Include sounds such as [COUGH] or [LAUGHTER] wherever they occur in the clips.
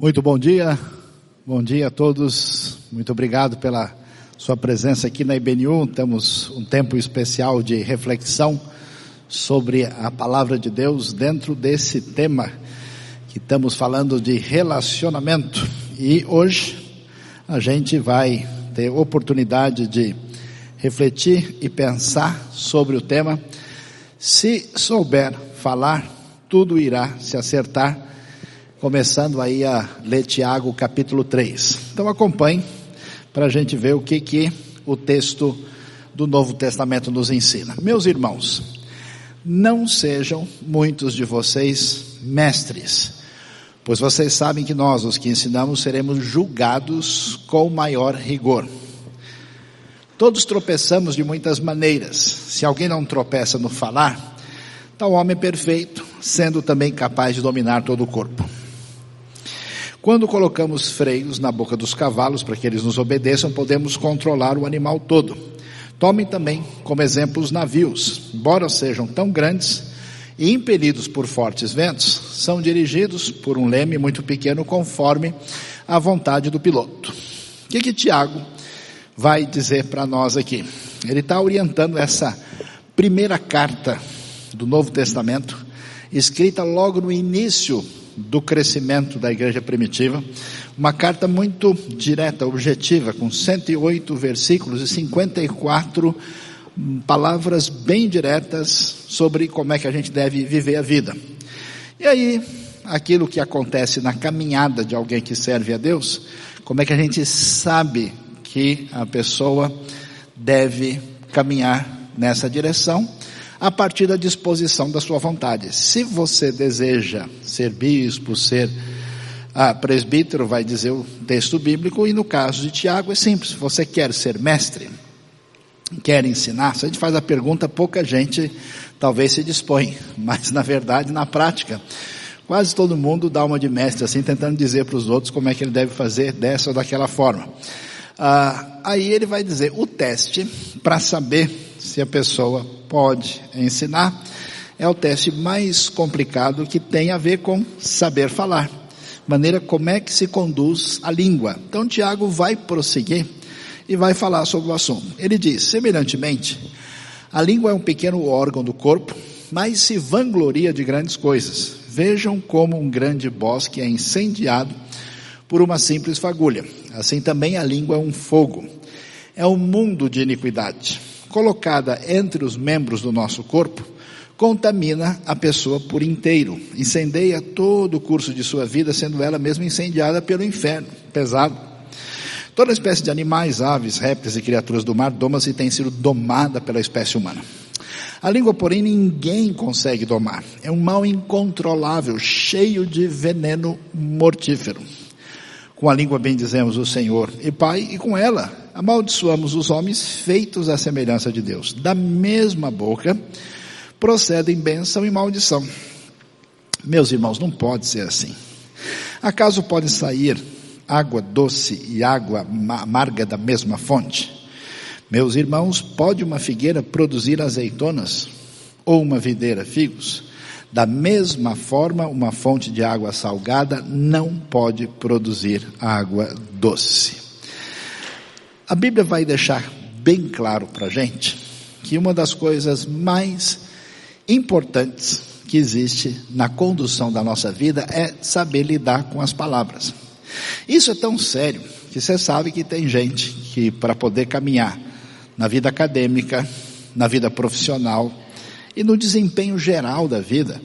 Muito bom dia, bom dia a todos, muito obrigado pela sua presença aqui na IBNU. Temos um tempo especial de reflexão sobre a palavra de Deus dentro desse tema que estamos falando de relacionamento. E hoje a gente vai ter oportunidade de refletir e pensar sobre o tema. Se souber falar, tudo irá se acertar começando aí a ler Tiago capítulo 3. Então acompanhe para a gente ver o que que o texto do Novo Testamento nos ensina. Meus irmãos, não sejam muitos de vocês mestres, pois vocês sabem que nós, os que ensinamos, seremos julgados com maior rigor. Todos tropeçamos de muitas maneiras. Se alguém não tropeça no falar, tal homem perfeito, sendo também capaz de dominar todo o corpo. Quando colocamos freios na boca dos cavalos para que eles nos obedeçam, podemos controlar o animal todo. Tomem também como exemplo os navios, embora sejam tão grandes e impelidos por fortes ventos, são dirigidos por um leme muito pequeno conforme a vontade do piloto. O que que Tiago vai dizer para nós aqui? Ele está orientando essa primeira carta do Novo Testamento, escrita logo no início do crescimento da igreja primitiva. Uma carta muito direta, objetiva, com 108 versículos e 54 palavras bem diretas sobre como é que a gente deve viver a vida. E aí, aquilo que acontece na caminhada de alguém que serve a Deus, como é que a gente sabe que a pessoa deve caminhar nessa direção? A partir da disposição da sua vontade. Se você deseja ser bispo, ser ah, presbítero, vai dizer o texto bíblico, e no caso de Tiago é simples, você quer ser mestre, quer ensinar, se a gente faz a pergunta, pouca gente talvez se dispõe, [LAUGHS] mas na verdade, na prática, quase todo mundo dá uma de mestre assim, tentando dizer para os outros como é que ele deve fazer dessa ou daquela forma. Ah, aí ele vai dizer o teste para saber se a pessoa pode ensinar, é o teste mais complicado que tem a ver com saber falar. Maneira como é que se conduz a língua. Então Tiago vai prosseguir e vai falar sobre o assunto. Ele diz, semelhantemente, a língua é um pequeno órgão do corpo, mas se vangloria de grandes coisas. Vejam como um grande bosque é incendiado por uma simples fagulha. Assim também a língua é um fogo. É um mundo de iniquidade colocada entre os membros do nosso corpo, contamina a pessoa por inteiro, incendeia todo o curso de sua vida, sendo ela mesma incendiada pelo inferno, pesado. Toda espécie de animais, aves, répteis e criaturas do mar doma-se e tem sido domada pela espécie humana. A língua, porém, ninguém consegue domar. É um mal incontrolável, cheio de veneno mortífero. Com a língua bendizemos o Senhor e Pai, e com ela amaldiçoamos os homens feitos à semelhança de Deus. Da mesma boca procedem bênção e maldição. Meus irmãos, não pode ser assim. Acaso pode sair água doce e água amarga da mesma fonte? Meus irmãos, pode uma figueira produzir azeitonas? Ou uma videira figos? Da mesma forma, uma fonte de água salgada não pode produzir água doce. A Bíblia vai deixar bem claro para a gente que uma das coisas mais importantes que existe na condução da nossa vida é saber lidar com as palavras. Isso é tão sério que você sabe que tem gente que para poder caminhar na vida acadêmica, na vida profissional e no desempenho geral da vida,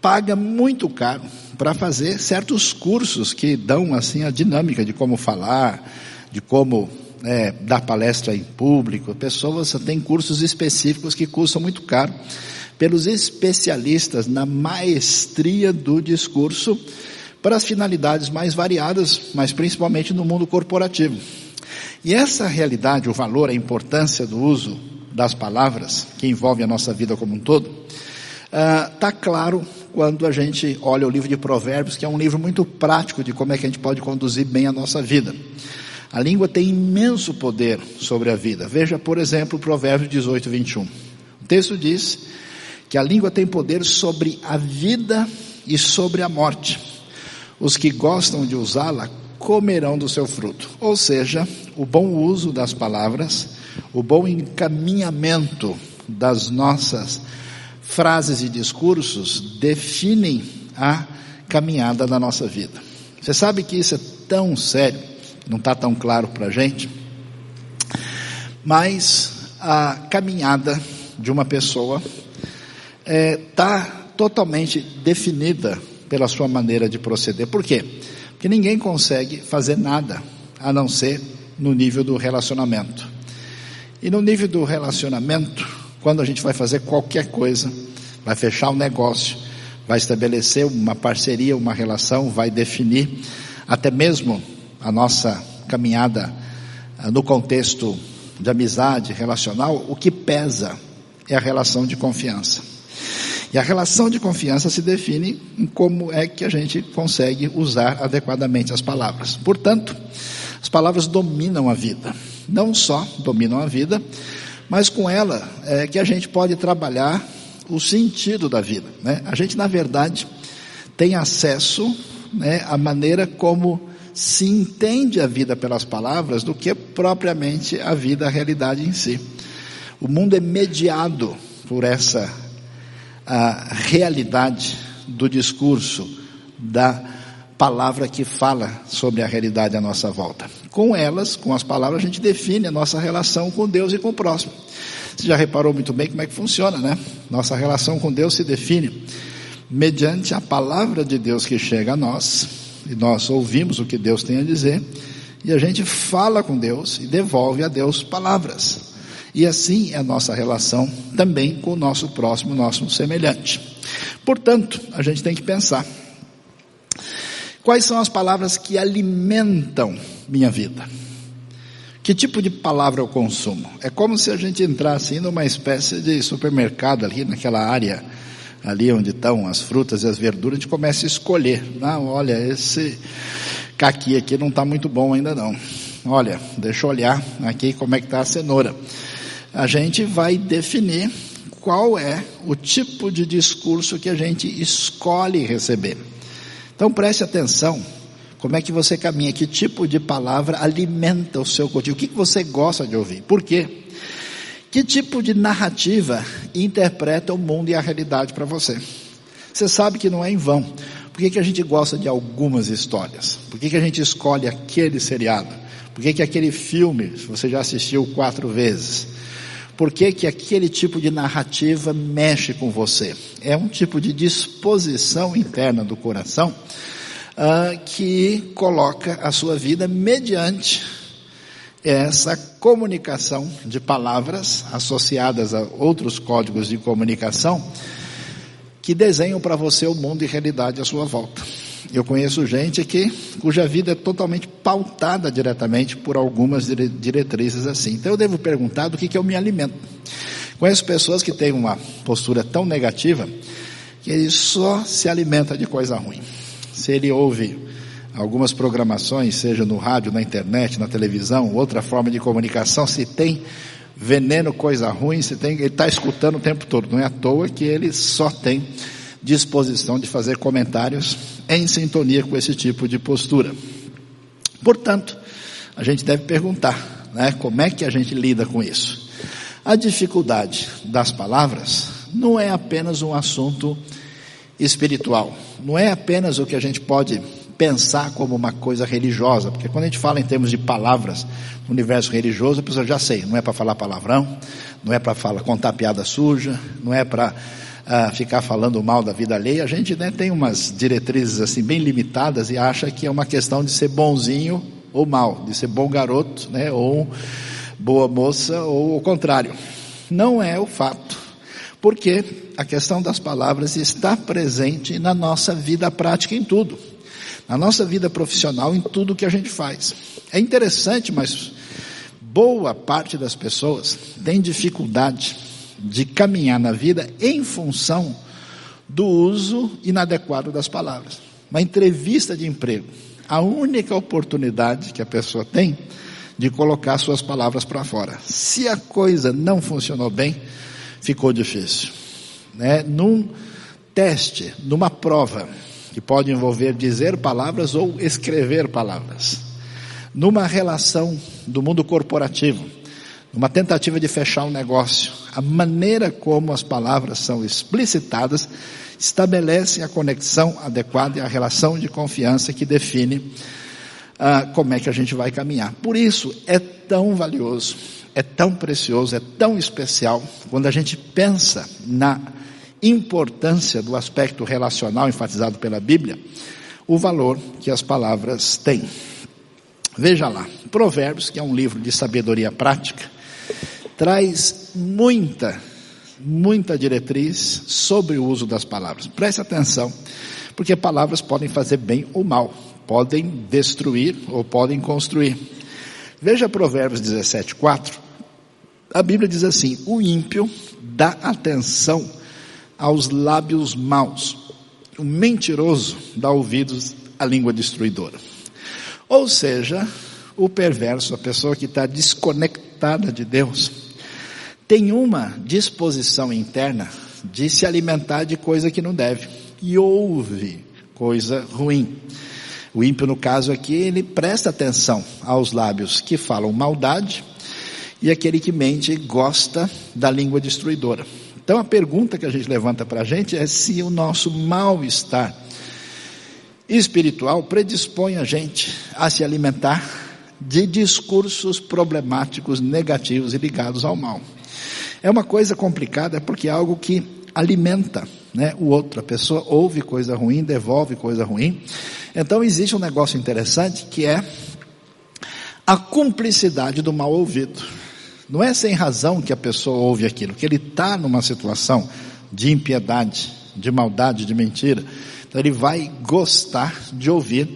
paga muito caro para fazer certos cursos que dão assim a dinâmica de como falar, de como é, dar palestra em público, pessoas têm cursos específicos que custam muito caro, pelos especialistas na maestria do discurso, para as finalidades mais variadas, mas principalmente no mundo corporativo. E essa realidade, o valor, a importância do uso das palavras, que envolve a nossa vida como um todo, está ah, uh, claro quando a gente olha o livro de Provérbios, que é um livro muito prático de como é que a gente pode conduzir bem a nossa vida. A língua tem imenso poder sobre a vida. Veja, por exemplo, Provérbios 18, 21. O texto diz que a língua tem poder sobre a vida e sobre a morte. os que gostam de usá-la comerão do seu fruto. Ou seja, o bom uso das palavras, o bom encaminhamento das nossas frases e discursos definem a caminhada da nossa vida. Você sabe que isso é tão sério, não está tão claro para a gente, mas a caminhada de uma pessoa está é, tá totalmente definida pela sua maneira de proceder. Por quê? Porque ninguém consegue fazer nada a não ser no nível do relacionamento. E no nível do relacionamento, quando a gente vai fazer qualquer coisa, vai fechar um negócio, vai estabelecer uma parceria, uma relação, vai definir até mesmo a nossa caminhada ah, no contexto de amizade relacional, o que pesa é a relação de confiança. E a relação de confiança se define em como é que a gente consegue usar adequadamente as palavras. Portanto, as palavras dominam a vida. Não só dominam a vida, mas com ela é que a gente pode trabalhar o sentido da vida. Né? A gente, na verdade, tem acesso né, à maneira como se entende a vida pelas palavras do que propriamente a vida, a realidade em si. O mundo é mediado por essa a realidade do discurso, da palavra que fala sobre a realidade à nossa volta. Com elas, com as palavras, a gente define a nossa relação com Deus e com o próximo. Você já reparou muito bem como é que funciona, né? Nossa relação com Deus se define mediante a palavra de Deus que chega a nós, e nós ouvimos o que Deus tem a dizer, e a gente fala com Deus e devolve a Deus palavras. E assim é a nossa relação também com o nosso próximo, nosso semelhante. Portanto, a gente tem que pensar: quais são as palavras que alimentam minha vida? Que tipo de palavra eu consumo? É como se a gente entrasse numa espécie de supermercado ali naquela área ali onde estão as frutas e as verduras, a gente começa a escolher. Não, olha, esse caqui aqui não está muito bom ainda não. Olha, deixa eu olhar aqui como é que está a cenoura a gente vai definir qual é o tipo de discurso que a gente escolhe receber. Então preste atenção, como é que você caminha, que tipo de palavra alimenta o seu cotidiano, o que você gosta de ouvir, por quê? Que tipo de narrativa interpreta o mundo e a realidade para você? Você sabe que não é em vão. Por que, que a gente gosta de algumas histórias? Por que, que a gente escolhe aquele seriado? Por que, que aquele filme você já assistiu quatro vezes? Por que, que aquele tipo de narrativa mexe com você? É um tipo de disposição interna do coração uh, que coloca a sua vida mediante essa comunicação de palavras associadas a outros códigos de comunicação que desenham para você o mundo e realidade à sua volta. Eu conheço gente que, cuja vida é totalmente pautada diretamente por algumas diretrizes assim. Então eu devo perguntar do que, que eu me alimento. Conheço pessoas que têm uma postura tão negativa que ele só se alimenta de coisa ruim. Se ele ouve algumas programações, seja no rádio, na internet, na televisão, outra forma de comunicação, se tem veneno, coisa ruim, se tem, ele está escutando o tempo todo. Não é à toa que ele só tem disposição de fazer comentários em sintonia com esse tipo de postura. Portanto, a gente deve perguntar, né, como é que a gente lida com isso? A dificuldade das palavras não é apenas um assunto espiritual, não é apenas o que a gente pode pensar como uma coisa religiosa, porque quando a gente fala em termos de palavras no universo religioso, a pessoa já sei, não é para falar palavrão, não é para falar contar piada suja, não é para a ficar falando mal da vida alheia, a gente né, tem umas diretrizes assim bem limitadas e acha que é uma questão de ser bonzinho ou mal, de ser bom garoto, né, ou boa moça, ou o contrário. Não é o fato, porque a questão das palavras está presente na nossa vida prática em tudo, na nossa vida profissional em tudo que a gente faz. É interessante, mas boa parte das pessoas tem dificuldade de caminhar na vida em função do uso inadequado das palavras. Uma entrevista de emprego, a única oportunidade que a pessoa tem de colocar suas palavras para fora. Se a coisa não funcionou bem, ficou difícil. Né? Num teste, numa prova, que pode envolver dizer palavras ou escrever palavras. Numa relação do mundo corporativo, numa tentativa de fechar um negócio, a maneira como as palavras são explicitadas estabelece a conexão adequada e a relação de confiança que define ah, como é que a gente vai caminhar. Por isso é tão valioso, é tão precioso, é tão especial quando a gente pensa na importância do aspecto relacional enfatizado pela Bíblia, o valor que as palavras têm. Veja lá, Provérbios, que é um livro de sabedoria prática, traz muita, muita diretriz sobre o uso das palavras. Preste atenção, porque palavras podem fazer bem ou mal, podem destruir ou podem construir. Veja Provérbios 17, 4. A Bíblia diz assim: o ímpio dá atenção aos lábios maus. O mentiroso dá ouvidos à língua destruidora. Ou seja, o perverso, a pessoa que está desconectada de Deus, tem uma disposição interna de se alimentar de coisa que não deve e ouve coisa ruim. O ímpio, no caso aqui, ele presta atenção aos lábios que falam maldade e aquele que mente gosta da língua destruidora. Então a pergunta que a gente levanta para a gente é se o nosso mal-estar espiritual predispõe a gente a se alimentar de discursos problemáticos, negativos e ligados ao mal. É uma coisa complicada porque é algo que alimenta né, o outro. A pessoa ouve coisa ruim, devolve coisa ruim. Então existe um negócio interessante que é a cumplicidade do mal ouvido. Não é sem razão que a pessoa ouve aquilo, que ele está numa situação de impiedade, de maldade, de mentira. Então ele vai gostar de ouvir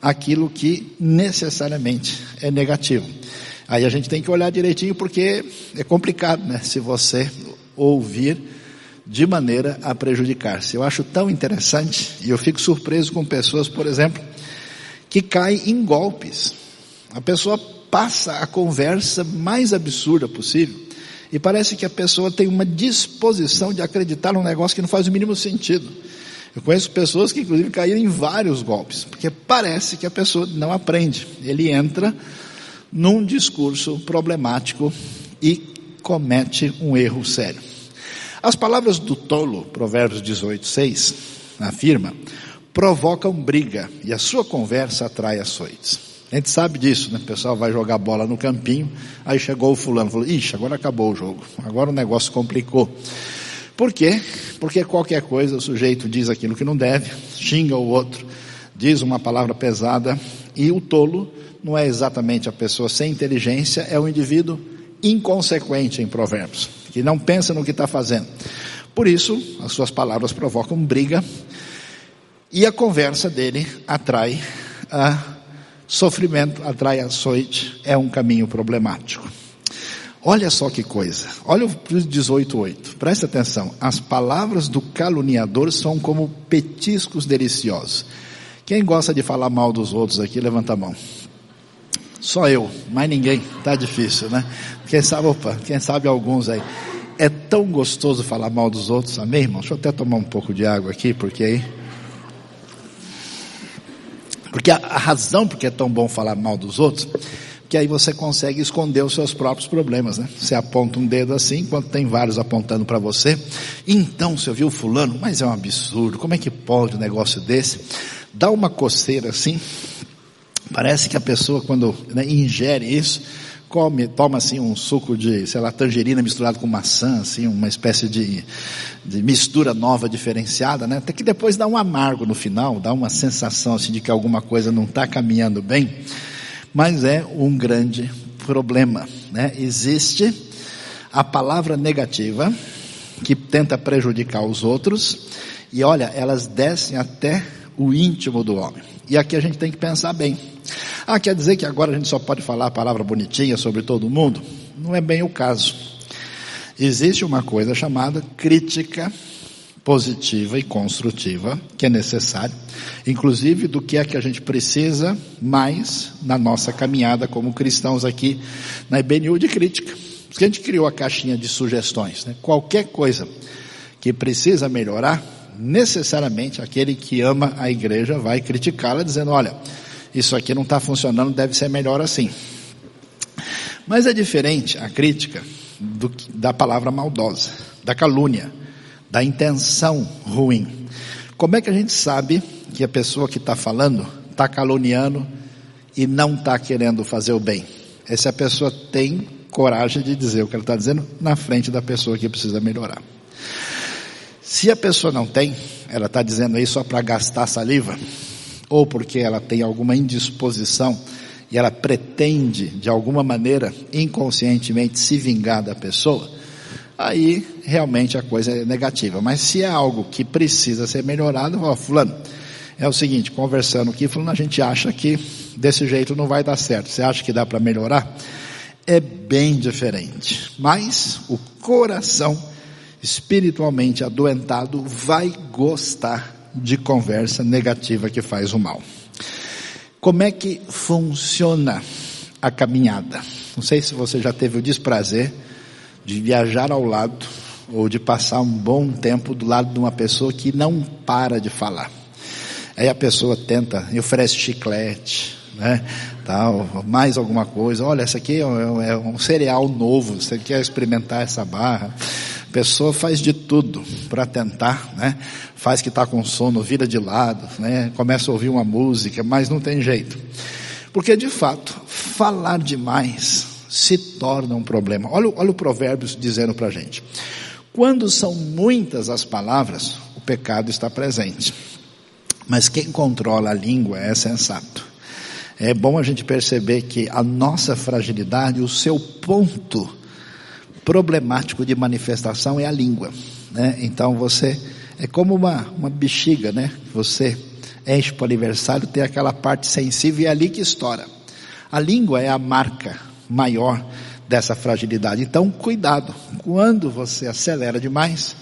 aquilo que necessariamente é negativo. Aí a gente tem que olhar direitinho porque é complicado, né? Se você ouvir de maneira a prejudicar-se. Eu acho tão interessante e eu fico surpreso com pessoas, por exemplo, que caem em golpes. A pessoa passa a conversa mais absurda possível. E parece que a pessoa tem uma disposição de acreditar num negócio que não faz o mínimo sentido. Eu conheço pessoas que inclusive caíram em vários golpes, porque parece que a pessoa não aprende. Ele entra num discurso problemático e comete um erro sério. As palavras do tolo, Provérbios 18, 6, afirma, provocam briga e a sua conversa atrai açoites. A gente sabe disso, né? O pessoal vai jogar bola no campinho, aí chegou o fulano, falou, ixi, agora acabou o jogo, agora o negócio complicou. Por quê? Porque qualquer coisa o sujeito diz aquilo que não deve, xinga o outro, diz uma palavra pesada, e o tolo não é exatamente a pessoa sem inteligência, é o indivíduo inconsequente em provérbios, que não pensa no que está fazendo. Por isso, as suas palavras provocam briga, e a conversa dele atrai a Sofrimento atrai açoite, é um caminho problemático. Olha só que coisa. Olha o 18.8. Presta atenção. As palavras do caluniador são como petiscos deliciosos. Quem gosta de falar mal dos outros aqui, levanta a mão. Só eu, mais ninguém. Tá difícil, né? Quem sabe, opa, quem sabe alguns aí. É tão gostoso falar mal dos outros, amém, irmão? Deixa eu até tomar um pouco de água aqui, porque aí porque a, a razão porque é tão bom falar mal dos outros, que aí você consegue esconder os seus próprios problemas, né? Você aponta um dedo assim, enquanto tem vários apontando para você. Então, você viu fulano, mas é um absurdo, como é que pode um negócio desse? Dá uma coceira assim, parece que a pessoa quando né, ingere isso, come, toma assim um suco de, sei lá, tangerina misturado com maçã, assim, uma espécie de, de mistura nova, diferenciada, né? Até que depois dá um amargo no final, dá uma sensação assim de que alguma coisa não está caminhando bem, mas é um grande problema, né? Existe a palavra negativa que tenta prejudicar os outros e olha, elas descem até o íntimo do homem. E aqui a gente tem que pensar bem. Ah, quer dizer que agora a gente só pode falar a palavra bonitinha sobre todo mundo? Não é bem o caso. Existe uma coisa chamada crítica positiva e construtiva, que é necessário, inclusive do que é que a gente precisa mais na nossa caminhada como cristãos aqui na IBNU de crítica. Porque a gente criou a caixinha de sugestões, né? Qualquer coisa que precisa melhorar, necessariamente aquele que ama a igreja vai criticá-la, dizendo: olha, isso aqui não está funcionando, deve ser melhor assim. Mas é diferente a crítica do, da palavra maldosa, da calúnia, da intenção ruim. Como é que a gente sabe que a pessoa que está falando está caluniando e não está querendo fazer o bem? É se a pessoa tem coragem de dizer o que ela está dizendo na frente da pessoa que precisa melhorar. Se a pessoa não tem, ela está dizendo isso só para gastar saliva, ou porque ela tem alguma indisposição e ela pretende, de alguma maneira, inconscientemente se vingar da pessoa, aí realmente a coisa é negativa. Mas se é algo que precisa ser melhorado, ó, fulano, é o seguinte, conversando aqui, falando, a gente acha que desse jeito não vai dar certo. Você acha que dá para melhorar? É bem diferente. Mas o coração espiritualmente adoentado vai gostar de conversa negativa que faz o mal. Como é que funciona a caminhada? Não sei se você já teve o desprazer de viajar ao lado ou de passar um bom tempo do lado de uma pessoa que não para de falar. Aí a pessoa tenta e oferece chiclete, né? Tal, mais alguma coisa. Olha, essa aqui é um, é um cereal novo. Você quer experimentar essa barra? Pessoa faz de tudo para tentar, né? faz que está com sono, vira de lado, né? começa a ouvir uma música, mas não tem jeito. Porque de fato, falar demais se torna um problema. Olha, olha o Provérbios dizendo para a gente. Quando são muitas as palavras, o pecado está presente. Mas quem controla a língua é sensato. É bom a gente perceber que a nossa fragilidade, o seu ponto problemático de manifestação é a língua. Né? Então você é como uma, uma bexiga, né? Você enche para o aniversário, tem aquela parte sensível e é ali que estoura. A língua é a marca maior dessa fragilidade. Então, cuidado. Quando você acelera demais,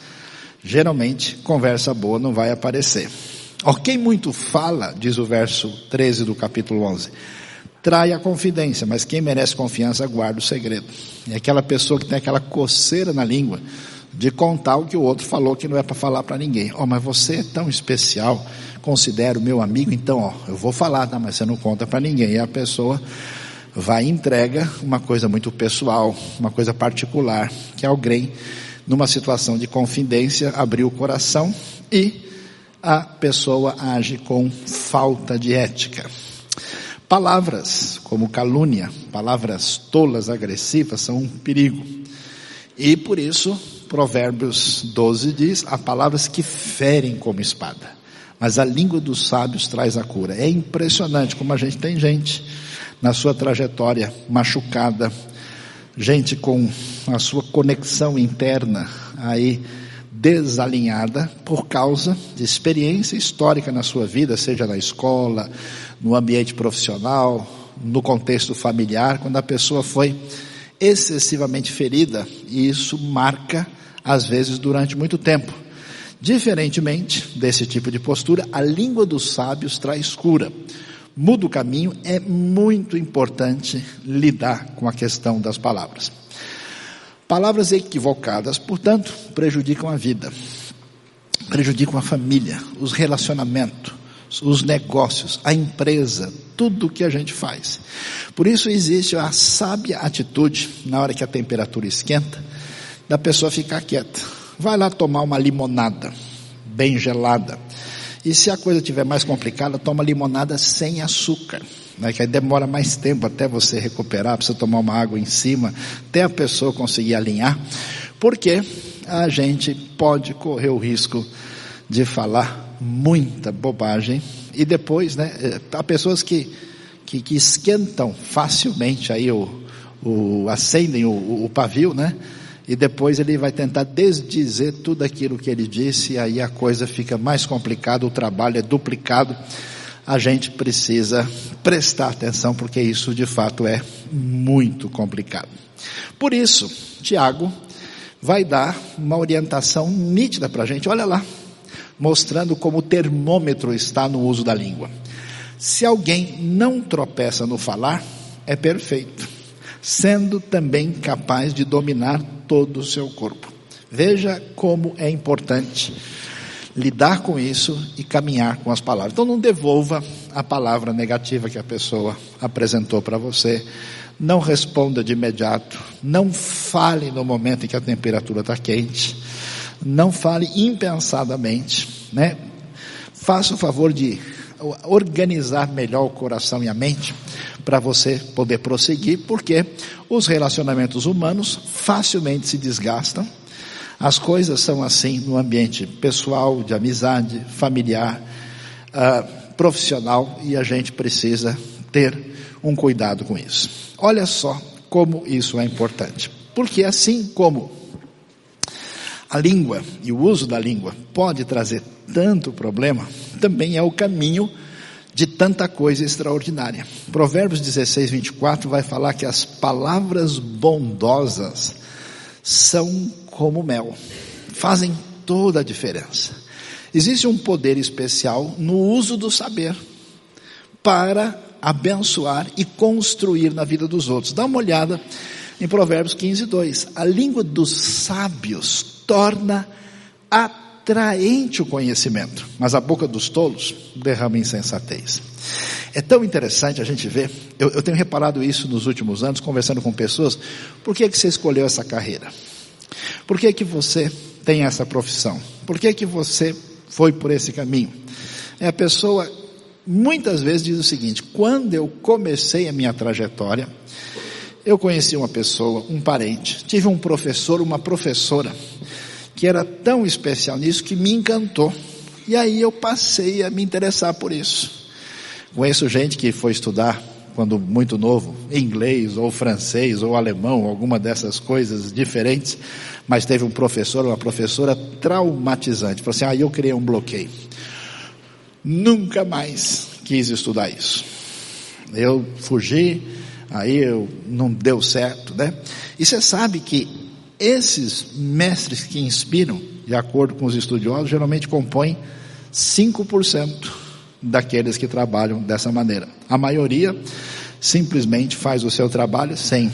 geralmente conversa boa não vai aparecer. Ó, quem muito fala, diz o verso 13 do capítulo 11, trai a confidência, mas quem merece confiança guarda o segredo. É aquela pessoa que tem aquela coceira na língua, de contar o que o outro falou que não é para falar para ninguém. Oh, mas você é tão especial, considero meu amigo, então, ó, eu vou falar, tá? mas você não conta para ninguém. E a pessoa vai e entrega uma coisa muito pessoal, uma coisa particular, que alguém, numa situação de confidência, abriu o coração e a pessoa age com falta de ética. Palavras como calúnia, palavras tolas, agressivas, são um perigo. E por isso Provérbios 12 diz: há palavras que ferem como espada, mas a língua dos sábios traz a cura. É impressionante como a gente tem gente na sua trajetória machucada, gente com a sua conexão interna aí desalinhada por causa de experiência histórica na sua vida, seja na escola, no ambiente profissional, no contexto familiar, quando a pessoa foi excessivamente ferida, e isso marca às vezes durante muito tempo. Diferentemente desse tipo de postura, a língua dos sábios traz cura. Muda o caminho, é muito importante lidar com a questão das palavras. Palavras equivocadas, portanto, prejudicam a vida, prejudicam a família, os relacionamentos, os negócios, a empresa, tudo o que a gente faz. Por isso existe a sábia atitude, na hora que a temperatura esquenta, da pessoa ficar quieta. Vai lá tomar uma limonada, bem gelada. E se a coisa estiver mais complicada, toma limonada sem açúcar. Né, que aí demora mais tempo até você recuperar, precisa tomar uma água em cima, até a pessoa conseguir alinhar, porque a gente pode correr o risco de falar muita bobagem e depois, né, eh, há pessoas que, que, que esquentam facilmente aí o, o acendem o, o pavio, né, e depois ele vai tentar desdizer tudo aquilo que ele disse, e aí a coisa fica mais complicada, o trabalho é duplicado. A gente precisa prestar atenção, porque isso de fato é muito complicado. Por isso, Tiago vai dar uma orientação nítida para a gente, olha lá, mostrando como o termômetro está no uso da língua. Se alguém não tropeça no falar, é perfeito, sendo também capaz de dominar todo o seu corpo. Veja como é importante lidar com isso e caminhar com as palavras. Então não devolva a palavra negativa que a pessoa apresentou para você. Não responda de imediato. Não fale no momento em que a temperatura está quente. Não fale impensadamente, né? Faça o favor de organizar melhor o coração e a mente para você poder prosseguir, porque os relacionamentos humanos facilmente se desgastam. As coisas são assim no ambiente pessoal, de amizade, familiar, uh, profissional, e a gente precisa ter um cuidado com isso. Olha só como isso é importante. Porque assim como a língua e o uso da língua pode trazer tanto problema, também é o caminho de tanta coisa extraordinária. Provérbios 16, 24 vai falar que as palavras bondosas são como mel, fazem toda a diferença. Existe um poder especial no uso do saber para abençoar e construir na vida dos outros. Dá uma olhada em Provérbios 15, 2. A língua dos sábios torna atraente o conhecimento, mas a boca dos tolos derrama insensatez. É tão interessante a gente ver, eu, eu, tenho reparado isso nos últimos anos, conversando com pessoas, por que, que você escolheu essa carreira? Por que, que você tem essa profissão? Por que, que você foi por esse caminho? É a pessoa, muitas vezes diz o seguinte, quando eu comecei a minha trajetória, eu conheci uma pessoa, um parente, tive um professor, uma professora, que era tão especial nisso que me encantou. E aí eu passei a me interessar por isso. Conheço gente que foi estudar quando muito novo, inglês ou francês ou alemão, alguma dessas coisas diferentes, mas teve um professor, uma professora traumatizante. Falou assim: "Ah, eu criei um bloqueio. Nunca mais quis estudar isso. Eu fugi, aí eu não deu certo, né? E você sabe que esses mestres que inspiram, de acordo com os estudiosos, geralmente compõem 5% daqueles que trabalham dessa maneira. A maioria simplesmente faz o seu trabalho sem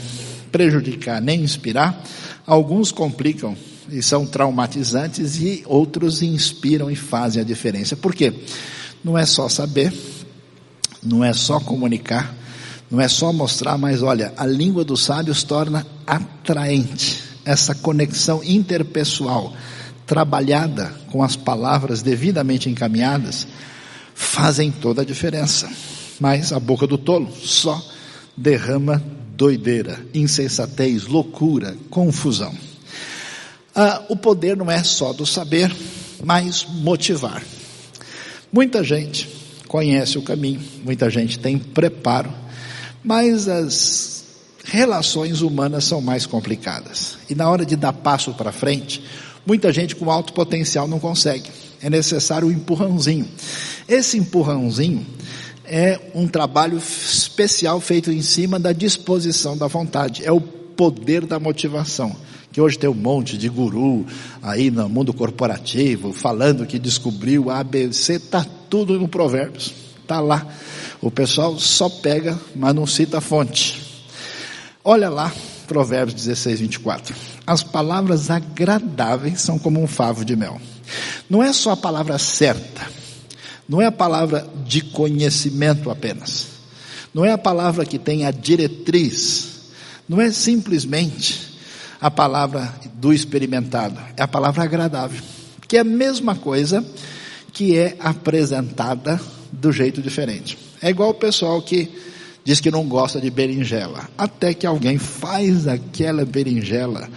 prejudicar nem inspirar. Alguns complicam e são traumatizantes e outros inspiram e fazem a diferença. Por quê? Não é só saber, não é só comunicar, não é só mostrar, mas olha, a língua dos sábios torna atraente essa conexão interpessoal, trabalhada com as palavras devidamente encaminhadas, fazem toda a diferença. Mas a boca do tolo só derrama doideira, insensatez, loucura, confusão. Ah, o poder não é só do saber, mas motivar. Muita gente conhece o caminho, muita gente tem preparo, mas as relações humanas são mais complicadas. E na hora de dar passo para frente, muita gente com alto potencial não consegue. É necessário um empurrãozinho. Esse empurrãozinho é um trabalho especial feito em cima da disposição da vontade. É o poder da motivação. Que hoje tem um monte de guru aí no mundo corporativo falando que descobriu a ABC, tá tudo no Provérbios. Tá lá. O pessoal só pega, mas não cita a fonte. Olha lá, Provérbios 16, 24. As palavras agradáveis são como um favo de mel. Não é só a palavra certa, não é a palavra de conhecimento apenas, não é a palavra que tem a diretriz, não é simplesmente a palavra do experimentado, é a palavra agradável, que é a mesma coisa que é apresentada do jeito diferente. É igual o pessoal que diz que não gosta de berinjela. Até que alguém faz aquela berinjela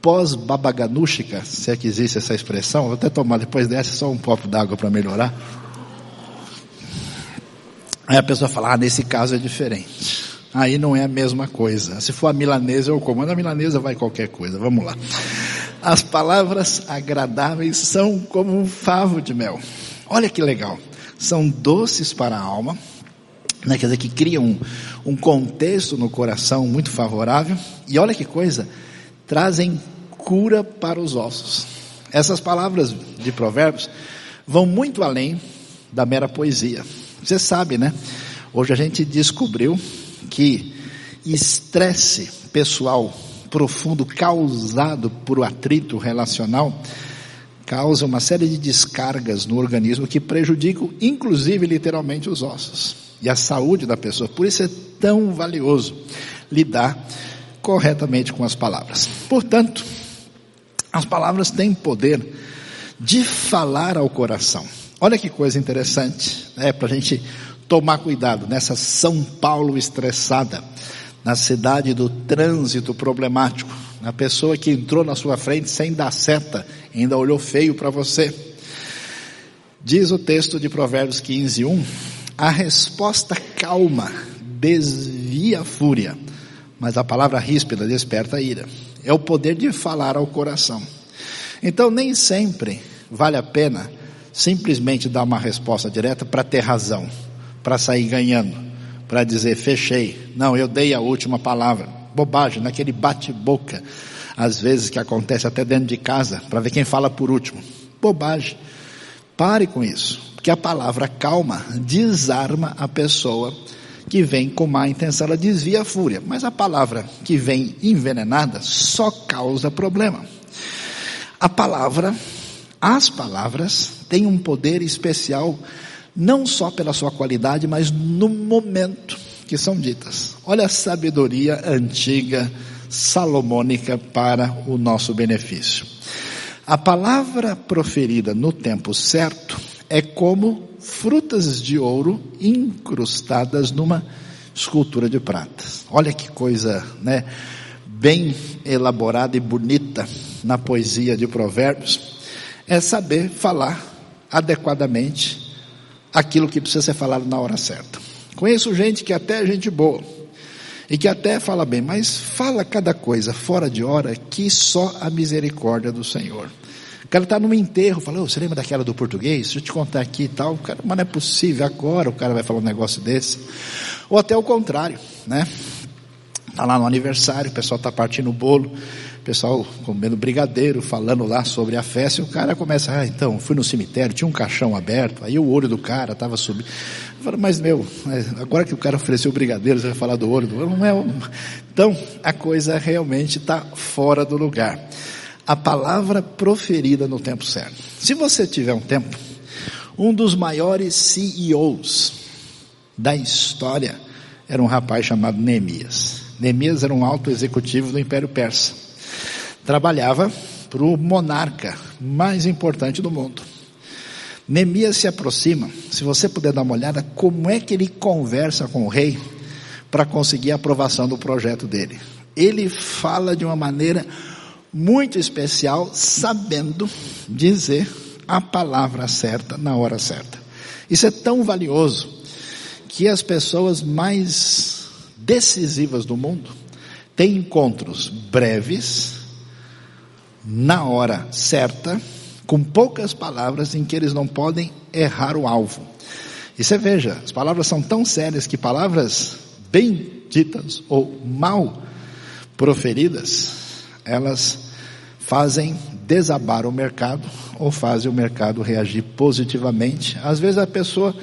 pós-babaganústica, se é que existe essa expressão, vou até tomar depois dessa só um copo d'água para melhorar. Aí a pessoa fala, ah, nesse caso é diferente. Aí não é a mesma coisa. Se for a milanesa, eu como. Mas a milanesa vai qualquer coisa. Vamos lá. As palavras agradáveis são como um favo de mel. Olha que legal. São doces para a alma, né, quer dizer, que cria um, um contexto no coração muito favorável. E olha que coisa, trazem cura para os ossos. Essas palavras de provérbios vão muito além da mera poesia. Você sabe, né? Hoje a gente descobriu que estresse pessoal profundo causado por atrito relacional causa uma série de descargas no organismo que prejudicam, inclusive, literalmente, os ossos e a saúde da pessoa. Por isso é tão valioso lidar corretamente com as palavras. Portanto, as palavras têm poder de falar ao coração. Olha que coisa interessante, né, para a gente tomar cuidado nessa São Paulo estressada, na cidade do trânsito problemático, na pessoa que entrou na sua frente sem dar seta, ainda olhou feio para você. Diz o texto de Provérbios 15, 1, a resposta calma desvia a fúria, mas a palavra ríspida desperta a ira. É o poder de falar ao coração. Então nem sempre vale a pena simplesmente dar uma resposta direta para ter razão, para sair ganhando, para dizer fechei. Não, eu dei a última palavra. Bobagem, naquele bate-boca, às vezes que acontece até dentro de casa, para ver quem fala por último. Bobagem. Pare com isso, porque a palavra calma desarma a pessoa que vem com má intenção, ela desvia a fúria, mas a palavra que vem envenenada só causa problema. A palavra, as palavras, têm um poder especial, não só pela sua qualidade, mas no momento que são ditas. Olha a sabedoria antiga salomônica para o nosso benefício. A palavra proferida no tempo certo é como frutas de ouro incrustadas numa escultura de prata. Olha que coisa, né? Bem elaborada e bonita na poesia de Provérbios. É saber falar adequadamente aquilo que precisa ser falado na hora certa. Conheço gente que até é gente boa e que até fala bem, mas fala cada coisa fora de hora que só a misericórdia do Senhor. O cara está num enterro, fala, oh, você lembra daquela do português? Deixa eu te contar aqui e tal. O cara, mas não é possível, agora o cara vai falar um negócio desse. Ou até o contrário, né? Está lá no aniversário, o pessoal está partindo o bolo, o pessoal comendo brigadeiro, falando lá sobre a festa, e o cara começa, ah, então, fui no cemitério, tinha um caixão aberto, aí o olho do cara estava subindo. Eu falo, mas meu, agora que o cara ofereceu brigadeiro, você vai falar do olho? Não é. Então, a coisa realmente está fora do lugar a palavra proferida no tempo certo. Se você tiver um tempo, um dos maiores CEOs da história era um rapaz chamado Neemias. Neemias era um alto executivo do Império Persa. Trabalhava para o monarca mais importante do mundo. Neemias se aproxima, se você puder dar uma olhada, como é que ele conversa com o rei para conseguir a aprovação do projeto dele. Ele fala de uma maneira muito especial, sabendo dizer a palavra certa na hora certa. Isso é tão valioso que as pessoas mais decisivas do mundo têm encontros breves, na hora certa, com poucas palavras em que eles não podem errar o alvo. E você veja, as palavras são tão sérias que palavras bem ditas ou mal proferidas elas fazem desabar o mercado ou fazem o mercado reagir positivamente. Às vezes a pessoa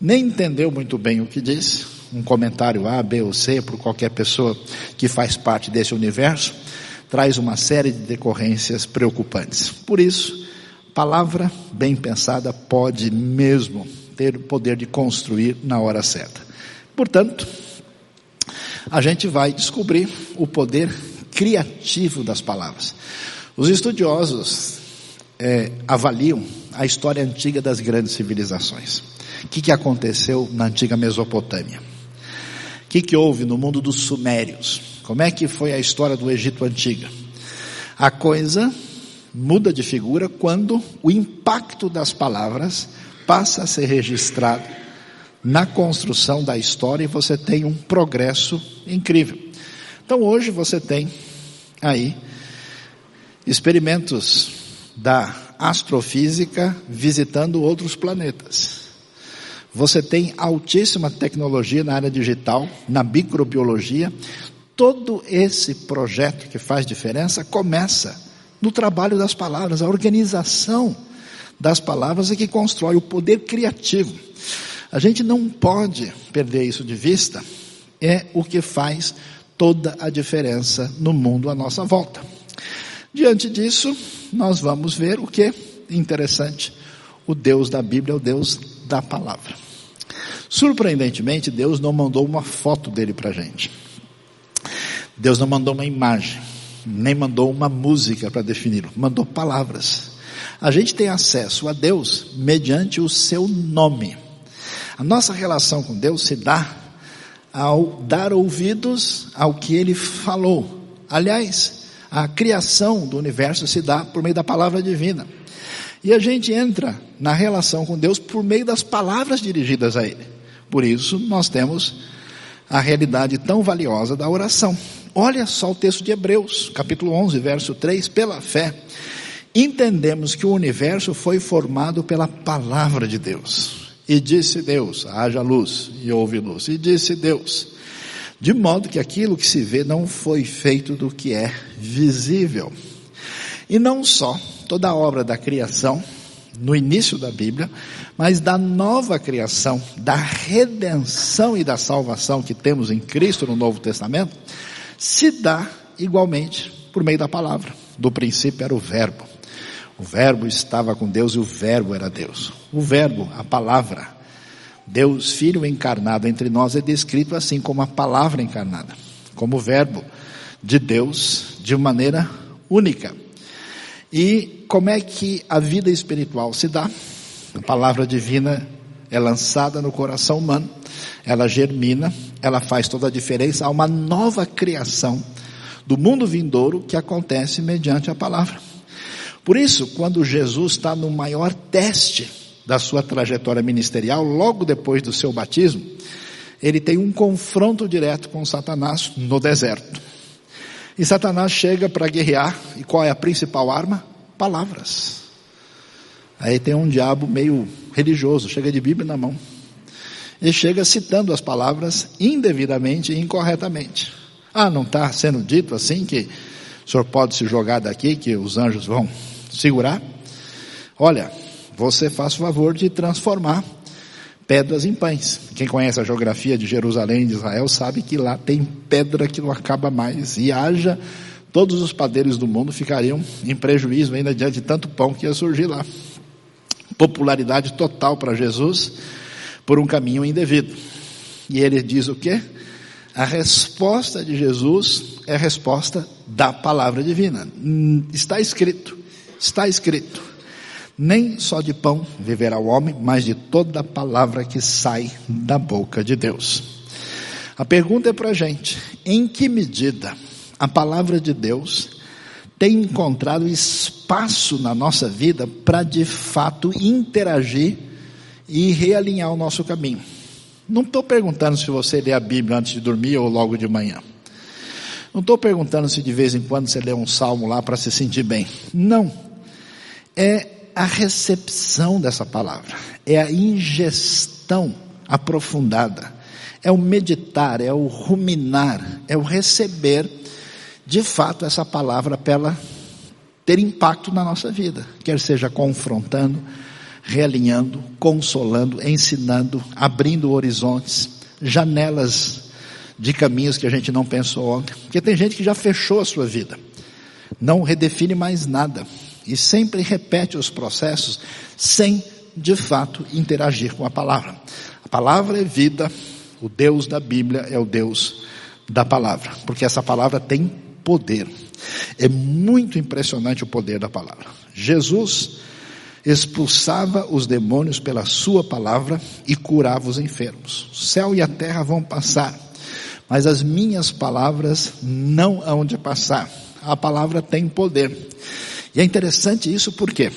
nem entendeu muito bem o que disse, um comentário A, B ou C por qualquer pessoa que faz parte desse universo, traz uma série de decorrências preocupantes. Por isso, palavra bem pensada pode mesmo ter o poder de construir na hora certa. Portanto, a gente vai descobrir o poder criativo das palavras. Os estudiosos é, avaliam a história antiga das grandes civilizações. O que, que aconteceu na antiga Mesopotâmia? O que, que houve no mundo dos Sumérios? Como é que foi a história do Egito antiga? A coisa muda de figura quando o impacto das palavras passa a ser registrado na construção da história e você tem um progresso incrível. Então hoje você tem aí experimentos da astrofísica visitando outros planetas. Você tem altíssima tecnologia na área digital, na microbiologia. Todo esse projeto que faz diferença começa no trabalho das palavras, a organização das palavras é que constrói o poder criativo. A gente não pode perder isso de vista, é o que faz toda a diferença no mundo à nossa volta. Diante disso, nós vamos ver o que? interessante, o Deus da Bíblia é o Deus da palavra. Surpreendentemente, Deus não mandou uma foto dele para a gente. Deus não mandou uma imagem, nem mandou uma música para defini-lo, mandou palavras. A gente tem acesso a Deus mediante o seu nome. A nossa relação com Deus se dá ao dar ouvidos ao que ele falou. Aliás, a criação do universo se dá por meio da palavra divina. E a gente entra na relação com Deus por meio das palavras dirigidas a Ele. Por isso, nós temos a realidade tão valiosa da oração. Olha só o texto de Hebreus, capítulo 11, verso 3. Pela fé, entendemos que o universo foi formado pela palavra de Deus. E disse Deus: haja luz, e houve luz. E disse Deus: de modo que aquilo que se vê não foi feito do que é visível. E não só toda a obra da criação, no início da Bíblia, mas da nova criação, da redenção e da salvação que temos em Cristo no Novo Testamento, se dá igualmente por meio da palavra. Do princípio era o Verbo. O Verbo estava com Deus e o Verbo era Deus. O Verbo, a palavra, Deus Filho encarnado entre nós é descrito assim como a palavra encarnada, como o Verbo de Deus de maneira única. E como é que a vida espiritual se dá? A palavra divina é lançada no coração humano, ela germina, ela faz toda a diferença, há uma nova criação do mundo vindouro que acontece mediante a palavra. Por isso, quando Jesus está no maior teste da sua trajetória ministerial, logo depois do seu batismo, ele tem um confronto direto com Satanás no deserto. E Satanás chega para guerrear, e qual é a principal arma? Palavras. Aí tem um diabo meio religioso, chega de Bíblia na mão. E chega citando as palavras indevidamente e incorretamente. Ah, não está sendo dito assim que o senhor pode se jogar daqui, que os anjos vão segurar? Olha, você faz o favor de transformar pedras em pães. Quem conhece a geografia de Jerusalém e de Israel sabe que lá tem pedra que não acaba mais. E haja, todos os padeiros do mundo ficariam em prejuízo ainda diante de tanto pão que ia surgir lá. Popularidade total para Jesus por um caminho indevido. E ele diz o quê? A resposta de Jesus é a resposta da palavra divina. Está escrito, está escrito. Nem só de pão viverá o homem, mas de toda a palavra que sai da boca de Deus. A pergunta é para a gente: em que medida a palavra de Deus tem encontrado espaço na nossa vida para de fato interagir e realinhar o nosso caminho? Não estou perguntando se você lê a Bíblia antes de dormir ou logo de manhã. Não estou perguntando se de vez em quando você lê um salmo lá para se sentir bem. Não. É a recepção dessa palavra, é a ingestão aprofundada, é o meditar, é o ruminar, é o receber de fato essa palavra para ela ter impacto na nossa vida, quer seja confrontando, realinhando, consolando, ensinando, abrindo horizontes, janelas de caminhos que a gente não pensou ontem, porque tem gente que já fechou a sua vida, não redefine mais nada, e sempre repete os processos sem de fato interagir com a palavra. A palavra é vida, o Deus da Bíblia é o Deus da palavra, porque essa palavra tem poder. É muito impressionante o poder da palavra. Jesus expulsava os demônios pela sua palavra e curava os enfermos. O céu e a terra vão passar, mas as minhas palavras não hão de passar. A palavra tem poder. E é interessante isso por quê?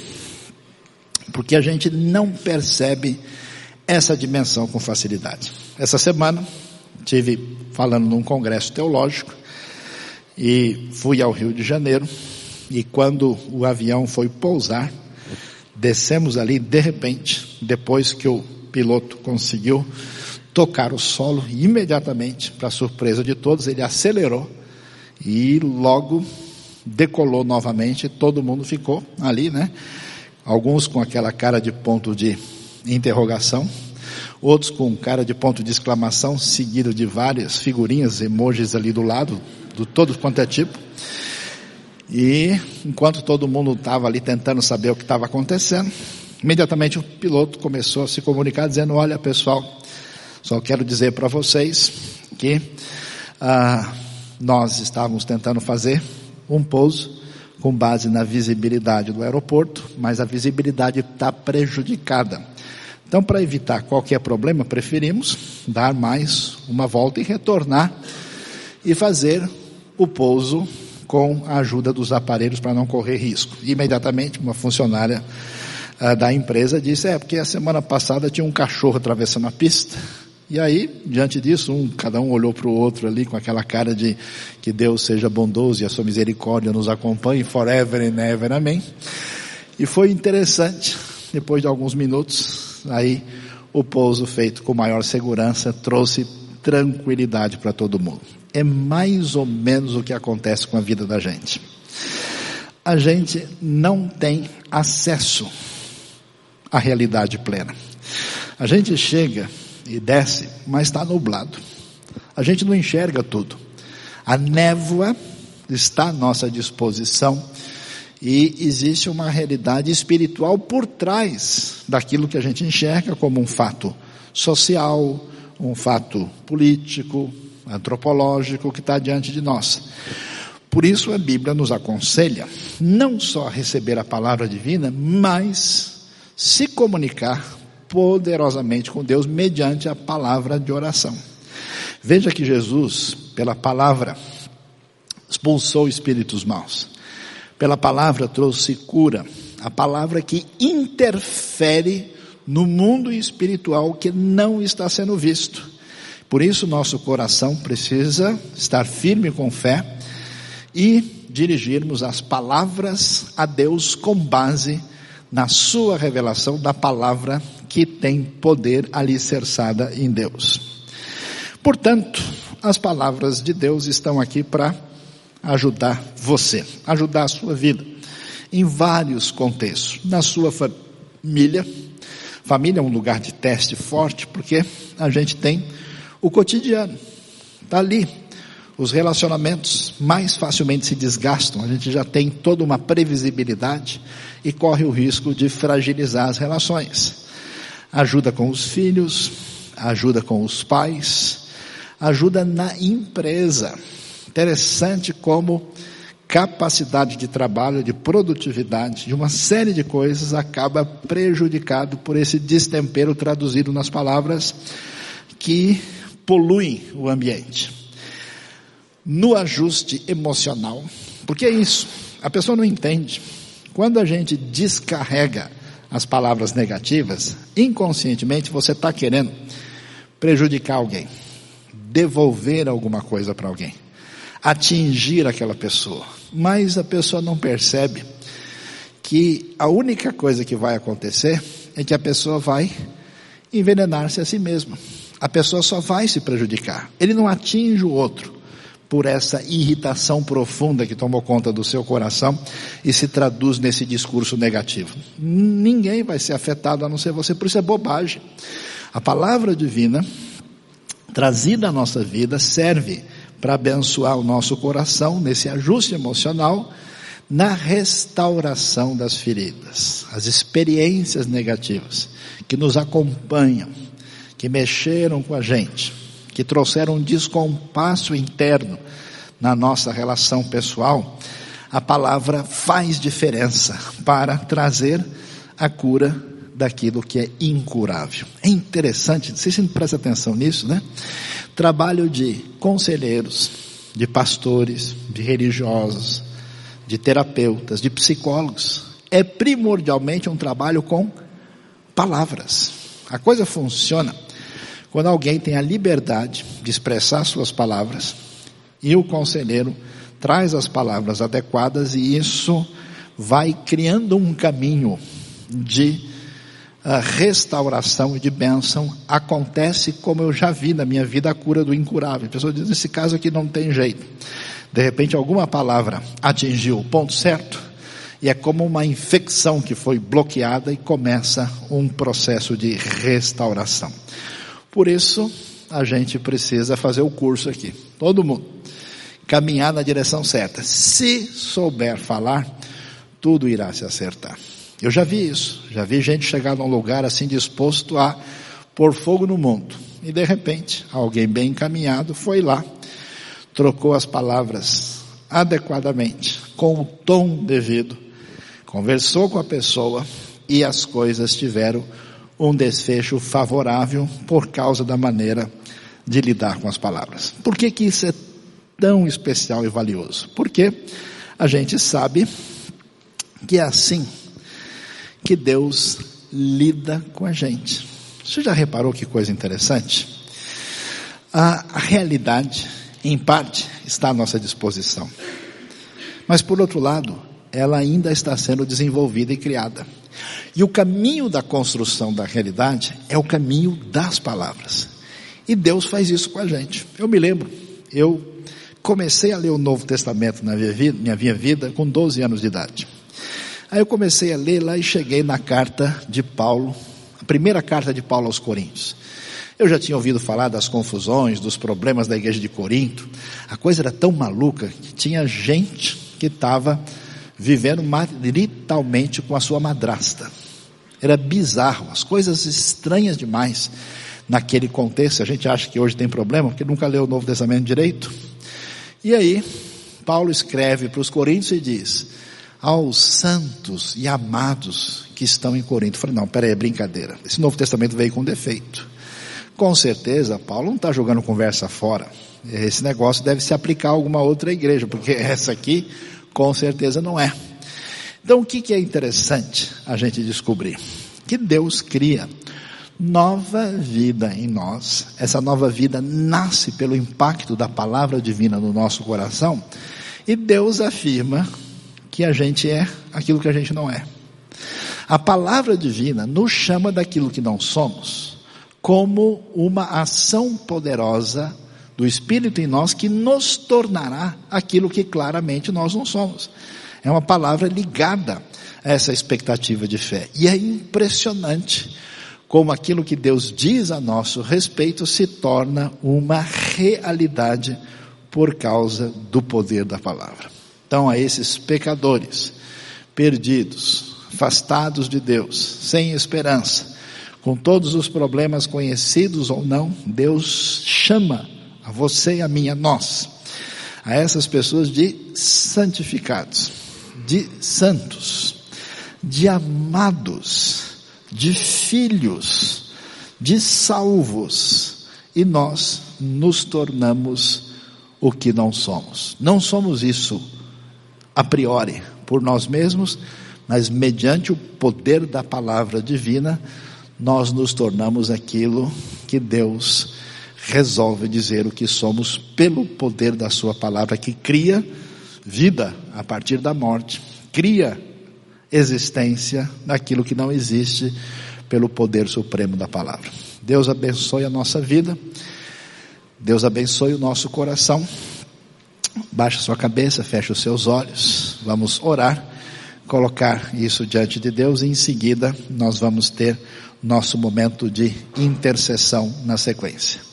Porque a gente não percebe essa dimensão com facilidade. Essa semana tive falando num congresso teológico e fui ao Rio de Janeiro e quando o avião foi pousar, descemos ali de repente, depois que o piloto conseguiu tocar o solo imediatamente, para surpresa de todos, ele acelerou e logo decolou novamente, todo mundo ficou ali, né? Alguns com aquela cara de ponto de interrogação, outros com cara de ponto de exclamação, seguido de várias figurinhas, emojis ali do lado, do todo quanto é tipo. E enquanto todo mundo estava ali tentando saber o que estava acontecendo, imediatamente o piloto começou a se comunicar dizendo: Olha, pessoal, só quero dizer para vocês que ah, nós estávamos tentando fazer um pouso com base na visibilidade do aeroporto, mas a visibilidade está prejudicada. Então, para evitar qualquer problema, preferimos dar mais uma volta e retornar e fazer o pouso com a ajuda dos aparelhos para não correr risco. Imediatamente, uma funcionária uh, da empresa disse: É, porque a semana passada tinha um cachorro atravessando a pista. E aí, diante disso, um, cada um olhou para o outro ali com aquela cara de que Deus seja bondoso e a sua misericórdia nos acompanhe forever and ever, amém. E foi interessante, depois de alguns minutos, aí o pouso feito com maior segurança trouxe tranquilidade para todo mundo. É mais ou menos o que acontece com a vida da gente. A gente não tem acesso à realidade plena. A gente chega e desce, mas está nublado. A gente não enxerga tudo. A névoa está à nossa disposição e existe uma realidade espiritual por trás daquilo que a gente enxerga como um fato social, um fato político, antropológico que está diante de nós. Por isso a Bíblia nos aconselha não só a receber a palavra divina, mas se comunicar poderosamente com Deus mediante a palavra de oração. Veja que Jesus, pela palavra, expulsou espíritos maus. Pela palavra trouxe cura. A palavra que interfere no mundo espiritual que não está sendo visto. Por isso nosso coração precisa estar firme com fé e dirigirmos as palavras a Deus com base na sua revelação da palavra que tem poder alicerçada em Deus. Portanto, as palavras de Deus estão aqui para ajudar você, ajudar a sua vida, em vários contextos. Na sua família, família é um lugar de teste forte, porque a gente tem o cotidiano, está ali. Os relacionamentos mais facilmente se desgastam, a gente já tem toda uma previsibilidade e corre o risco de fragilizar as relações ajuda com os filhos, ajuda com os pais, ajuda na empresa. Interessante como capacidade de trabalho, de produtividade, de uma série de coisas acaba prejudicado por esse destempero traduzido nas palavras que poluem o ambiente. No ajuste emocional, porque é isso, a pessoa não entende. Quando a gente descarrega as palavras negativas, inconscientemente você está querendo prejudicar alguém, devolver alguma coisa para alguém, atingir aquela pessoa. Mas a pessoa não percebe que a única coisa que vai acontecer é que a pessoa vai envenenar-se a si mesma. A pessoa só vai se prejudicar. Ele não atinge o outro por essa irritação profunda que tomou conta do seu coração e se traduz nesse discurso negativo. Ninguém vai ser afetado a não ser você, por isso é bobagem. A palavra divina, trazida à nossa vida, serve para abençoar o nosso coração nesse ajuste emocional, na restauração das feridas, as experiências negativas que nos acompanham, que mexeram com a gente que trouxeram um descompasso interno na nossa relação pessoal, a palavra faz diferença para trazer a cura daquilo que é incurável. É interessante, não prestam atenção nisso, né? Trabalho de conselheiros, de pastores, de religiosos, de terapeutas, de psicólogos, é primordialmente um trabalho com palavras. A coisa funciona quando alguém tem a liberdade de expressar suas palavras e o conselheiro traz as palavras adequadas e isso vai criando um caminho de uh, restauração e de bênção. Acontece como eu já vi na minha vida a cura do incurável. A pessoa diz, nesse caso aqui não tem jeito. De repente alguma palavra atingiu o ponto certo e é como uma infecção que foi bloqueada e começa um processo de restauração. Por isso, a gente precisa fazer o curso aqui. Todo mundo. caminhar na direção certa. Se souber falar, tudo irá se acertar. Eu já vi isso, já vi gente chegar num lugar assim disposto a pôr fogo no mundo. E de repente, alguém bem encaminhado foi lá, trocou as palavras adequadamente, com o tom devido, conversou com a pessoa e as coisas tiveram um desfecho favorável por causa da maneira de lidar com as palavras. Por que que isso é tão especial e valioso? Porque a gente sabe que é assim que Deus lida com a gente. Você já reparou que coisa interessante? A, realidade, em parte, está à nossa disposição. Mas, por outro lado, ela ainda está sendo desenvolvida e criada. E o caminho da construção da realidade é o caminho das palavras. E Deus faz isso com a gente. Eu me lembro, eu comecei a ler o Novo Testamento na minha vida, minha vida com 12 anos de idade. Aí eu comecei a ler lá e cheguei na carta de Paulo, a primeira carta de Paulo aos Coríntios. Eu já tinha ouvido falar das confusões, dos problemas da igreja de Corinto. A coisa era tão maluca que tinha gente que estava vivendo maritalmente com a sua madrasta. Era bizarro, as coisas estranhas demais naquele contexto. A gente acha que hoje tem problema porque nunca leu o Novo Testamento direito. E aí, Paulo escreve para os Coríntios e diz: aos santos e amados que estão em Corinto. Eu falei, não, peraí, é brincadeira. Esse Novo Testamento veio com defeito. Com certeza, Paulo não está jogando conversa fora. Esse negócio deve se aplicar a alguma outra igreja, porque essa aqui, com certeza, não é. Então, o que, que é interessante a gente descobrir? Que Deus cria nova vida em nós. Essa nova vida nasce pelo impacto da palavra divina no nosso coração. E Deus afirma que a gente é aquilo que a gente não é. A palavra divina nos chama daquilo que não somos como uma ação poderosa do Espírito em nós que nos tornará aquilo que claramente nós não somos. É uma palavra ligada a essa expectativa de fé. E é impressionante como aquilo que Deus diz a nosso respeito se torna uma realidade por causa do poder da palavra. Então, a esses pecadores, perdidos, afastados de Deus, sem esperança, com todos os problemas conhecidos ou não, Deus chama a você e a mim, a nós, a essas pessoas de santificados, de santos, de amados, de filhos, de salvos, e nós nos tornamos o que não somos. Não somos isso a priori por nós mesmos, mas mediante o poder da palavra divina, nós nos tornamos aquilo que Deus resolve dizer o que somos pelo poder da sua palavra que cria vida a partir da morte, cria existência naquilo que não existe pelo poder supremo da palavra. Deus abençoe a nossa vida. Deus abençoe o nosso coração. Baixe sua cabeça, feche os seus olhos. Vamos orar, colocar isso diante de Deus e em seguida nós vamos ter nosso momento de intercessão na sequência.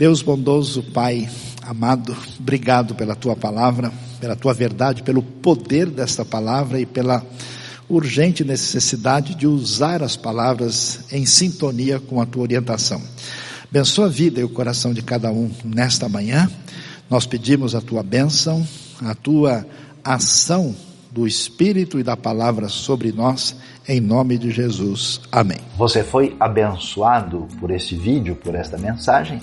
Deus bondoso, Pai amado, obrigado pela tua palavra, pela tua verdade, pelo poder desta palavra e pela urgente necessidade de usar as palavras em sintonia com a tua orientação. Abençoa a vida e o coração de cada um nesta manhã nós pedimos a tua bênção, a tua ação do Espírito e da palavra sobre nós, em nome de Jesus. Amém. Você foi abençoado por esse vídeo, por esta mensagem?